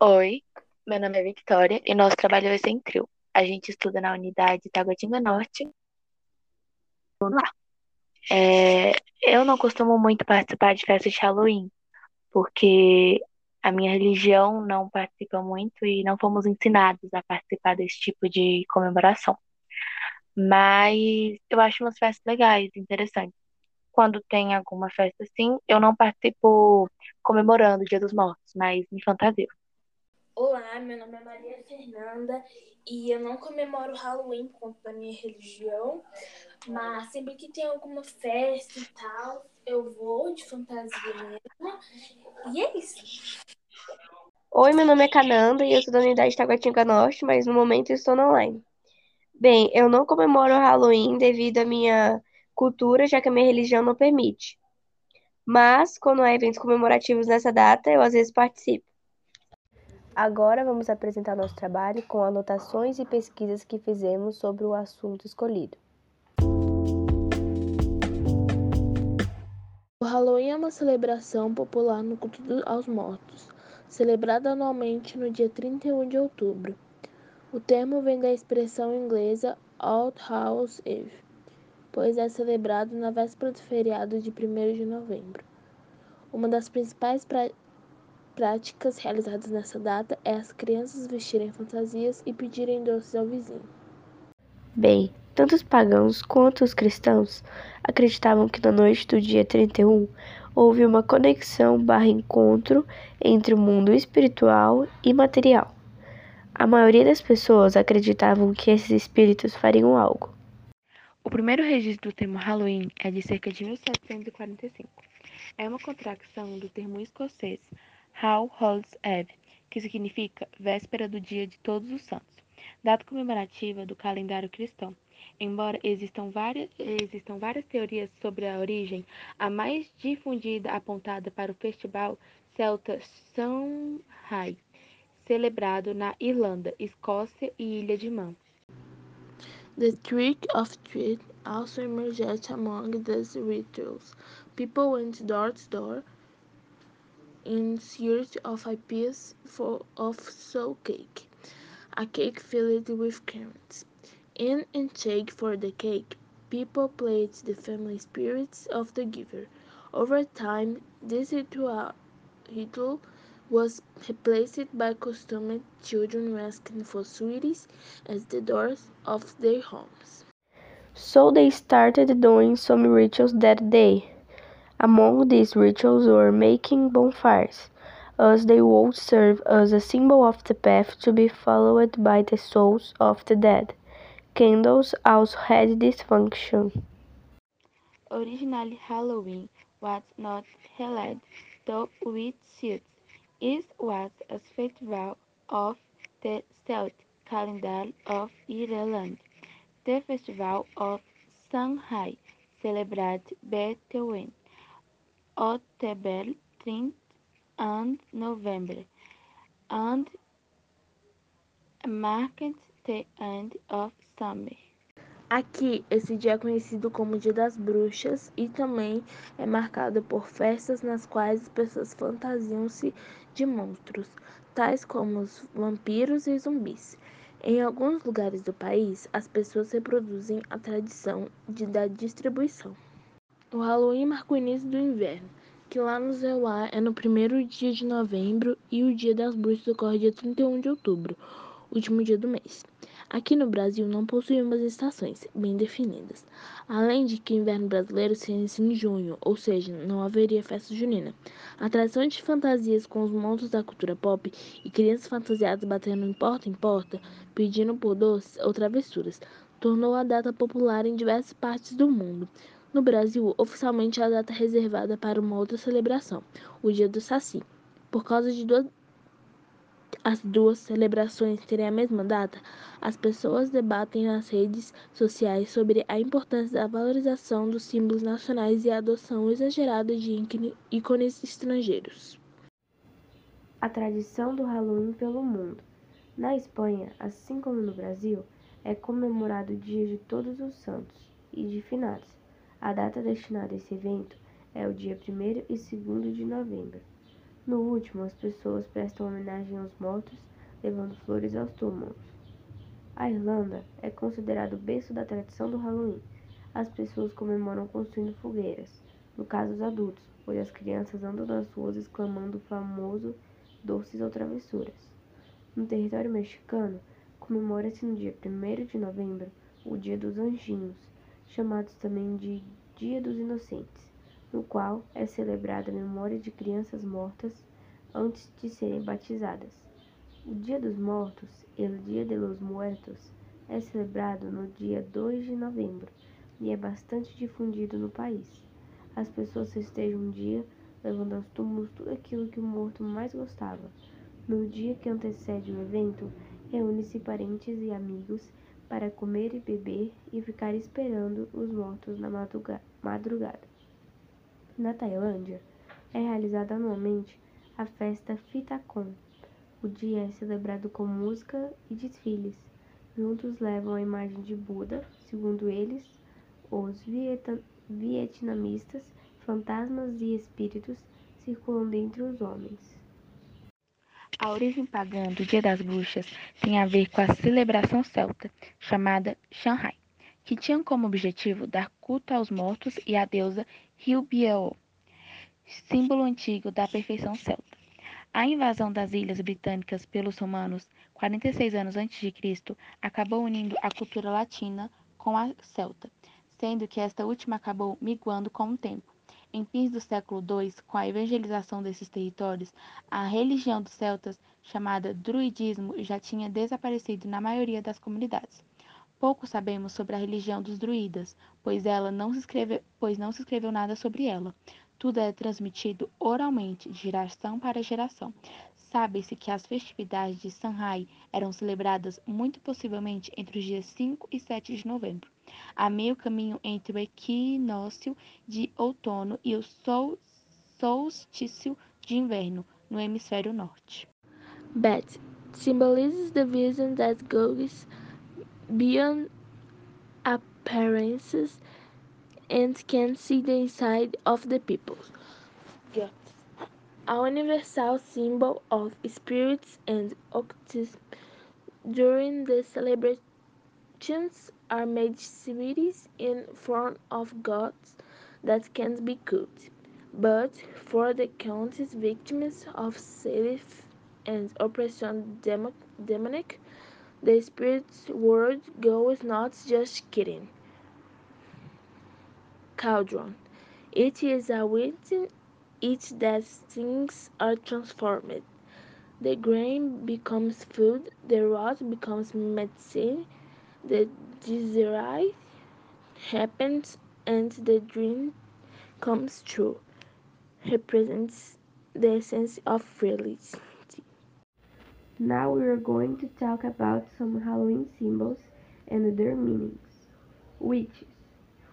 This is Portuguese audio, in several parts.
Oi, meu nome é Victoria e nosso trabalho ser em trio. A gente estuda na unidade Taguatinga Norte. Vamos lá. É, eu não costumo muito participar de festas de Halloween, porque a minha religião não participa muito e não fomos ensinados a participar desse tipo de comemoração. Mas eu acho umas festas legais, interessantes. Quando tem alguma festa assim, eu não participo comemorando o Dia dos Mortos, mas me fantasio. Olá, meu nome é Maria Fernanda e eu não comemoro Halloween por conta da minha religião, mas sempre que tem alguma festa e tal, eu vou de fantasia mesmo. E é isso. Oi, meu nome é Cananda e eu sou da unidade Taguatinga Norte, mas no momento estou online. Bem, eu não comemoro Halloween devido à minha cultura, já que a minha religião não permite. Mas, quando há eventos comemorativos nessa data, eu às vezes participo. Agora vamos apresentar nosso trabalho com anotações e pesquisas que fizemos sobre o assunto escolhido. O Halloween é uma celebração popular no culto aos mortos, celebrada anualmente no dia 31 de outubro. O termo vem da expressão inglesa All Hallows Eve, pois é celebrado na véspera do feriado de 1 de novembro. Uma das principais práticas realizadas nessa data é as crianças vestirem fantasias e pedirem doces ao vizinho. Bem, tanto os pagãos quanto os cristãos acreditavam que na noite do dia 31 houve uma conexão barra encontro entre o mundo espiritual e material. A maioria das pessoas acreditavam que esses espíritos fariam algo. O primeiro registro do termo Halloween é de cerca de 1745. É uma contracção do termo escocês All Hallows Eve, que significa véspera do dia de Todos os Santos, data comemorativa do calendário cristão. Embora existam várias, existam várias teorias sobre a origem, a mais difundida apontada para o festival celta Samhain, celebrado na Irlanda, Escócia e Ilha de Man. The trick of treat also emerged among these rituals. People went door to door in search of a piece of soul cake, a cake filled with currants. In exchange for the cake, people played the family spirits of the giver. Over time, this ritual, was replaced by customary children asking for sweeties at the doors of their homes. So they started doing some rituals that day. Among these rituals were making bonfires, as they would serve as a symbol of the path to be followed by the souls of the dead. Candles also had this function. Originally, Halloween was not held though with suits. It was a festival of the Celtic calendar of Ireland. The festival of Samhain celebrated between October 30 and November, and marked the end of summer. Aqui, esse dia é conhecido como Dia das Bruxas e também é marcado por festas nas quais as pessoas fantasiam-se de monstros, tais como os vampiros e zumbis. Em alguns lugares do país, as pessoas reproduzem a tradição de, da distribuição. O Halloween marca o início do inverno, que lá no Zeuá é no primeiro dia de novembro e o Dia das Bruxas ocorre dia 31 de outubro, último dia do mês. Aqui no Brasil não possuímos estações bem definidas, além de que o inverno brasileiro se inicia em junho, ou seja, não haveria festa junina. A tradição de fantasias com os monstros da cultura pop e crianças fantasiadas batendo em porta em porta, pedindo por doces ou travessuras, tornou a data popular em diversas partes do mundo. No Brasil, oficialmente a data é reservada para uma outra celebração, o Dia do Saci. Por causa de duas, as duas celebrações terem a mesma data, as pessoas debatem nas redes sociais sobre a importância da valorização dos símbolos nacionais e a adoção exagerada de ícones estrangeiros. A tradição do Halloween pelo mundo. Na Espanha, assim como no Brasil, é comemorado o Dia de Todos os Santos e de Finados. A data destinada a esse evento é o dia 1 e 2 de novembro. No último, as pessoas prestam homenagem aos mortos, levando flores aos túmulos. A Irlanda é considerado o berço da tradição do Halloween. As pessoas comemoram construindo fogueiras, no caso os adultos, pois as crianças andam nas ruas exclamando o famoso doces ou travessuras. No território mexicano, comemora-se no dia 1 de novembro o Dia dos Anjinhos, chamados também de Dia dos Inocentes, no qual é celebrada a memória de crianças mortas antes de serem batizadas. O Dia dos Mortos, el Dia de los Muertos, é celebrado no dia 2 de novembro e é bastante difundido no país. As pessoas festejam um dia levando aos túmulos tudo aquilo que o morto mais gostava. No dia que antecede o evento, reúne-se parentes e amigos para comer e beber e ficar esperando os mortos na madrugada. Na Tailândia, é realizada anualmente a festa Fitakon. O dia é celebrado com música e desfiles. Juntos levam a imagem de Buda, segundo eles, os vietnamistas, fantasmas e espíritos circulam dentre os homens. A origem pagã do Dia das Bruxas tem a ver com a celebração celta, chamada Shanghai, que tinha como objetivo dar culto aos mortos e à deusa Hilbiao, símbolo antigo da perfeição celta. A invasão das ilhas britânicas pelos romanos, 46 anos antes de Cristo, acabou unindo a cultura latina com a celta, sendo que esta última acabou miguando com o tempo. Em fins do século II, com a evangelização desses territórios, a religião dos celtas, chamada druidismo, já tinha desaparecido na maioria das comunidades. Pouco sabemos sobre a religião dos druidas, pois, ela não se escreveu, pois não se escreveu nada sobre ela. Tudo é transmitido oralmente, de geração para geração. Sabe-se que as festividades de Sanhai eram celebradas muito possivelmente entre os dias 5 e 7 de novembro, a meio caminho entre o equinócio de outono e o sol, solstício de inverno no hemisfério norte. Bat symbolizes the vision that goes beyond appearances and can see the inside of the people. A universal symbol of spirits and occultism. During the are made sweeties in front of gods that can be cooked. But for the countless victims of self and oppression demonic, the spirit world goes not just kidding. Cauldron. It is a within it that things are transformed. The grain becomes food, the rot becomes medicine, the desire happens, and the dream comes true. Represents the essence of reality. Now we are going to talk about some Halloween symbols and their meanings. Witches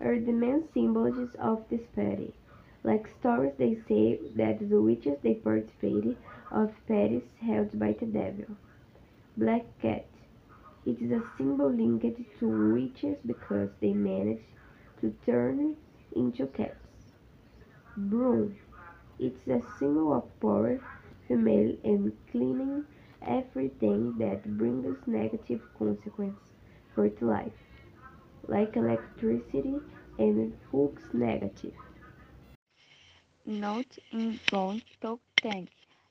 are the main symbols of this party. Like stories they say that the witches they participated of parties held by the devil. Black cat. It is a symbol linked to witches because they manage to turn into cats. Broom. It's a symbol of power, female, and cleaning everything that brings negative consequences for life, like electricity and flux negative. Note in Don't Talk Tank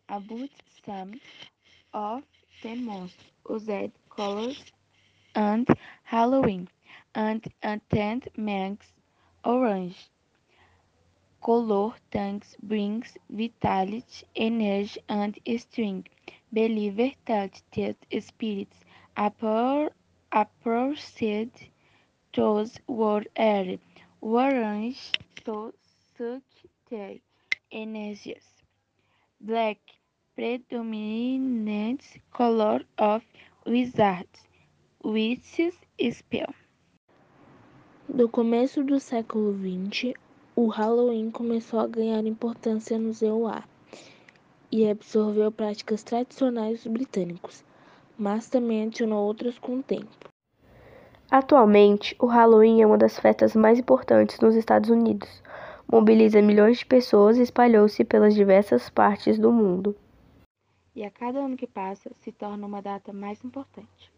about some of the most used colors and Halloween and attend makes orange. Color tanks brings vitality, energy, and strength. Believer that these spirits approached those were air, orange to suck their energies. Black, predominant color of wizards, witches spell. No começo do século XX, o Halloween começou a ganhar importância no EUA e absorveu práticas tradicionais dos britânicos, mas também adicionou outras com o tempo. Atualmente, o Halloween é uma das festas mais importantes nos Estados Unidos. mobiliza milhões de pessoas e espalhou-se pelas diversas partes do mundo. E a cada ano que passa, se torna uma data mais importante.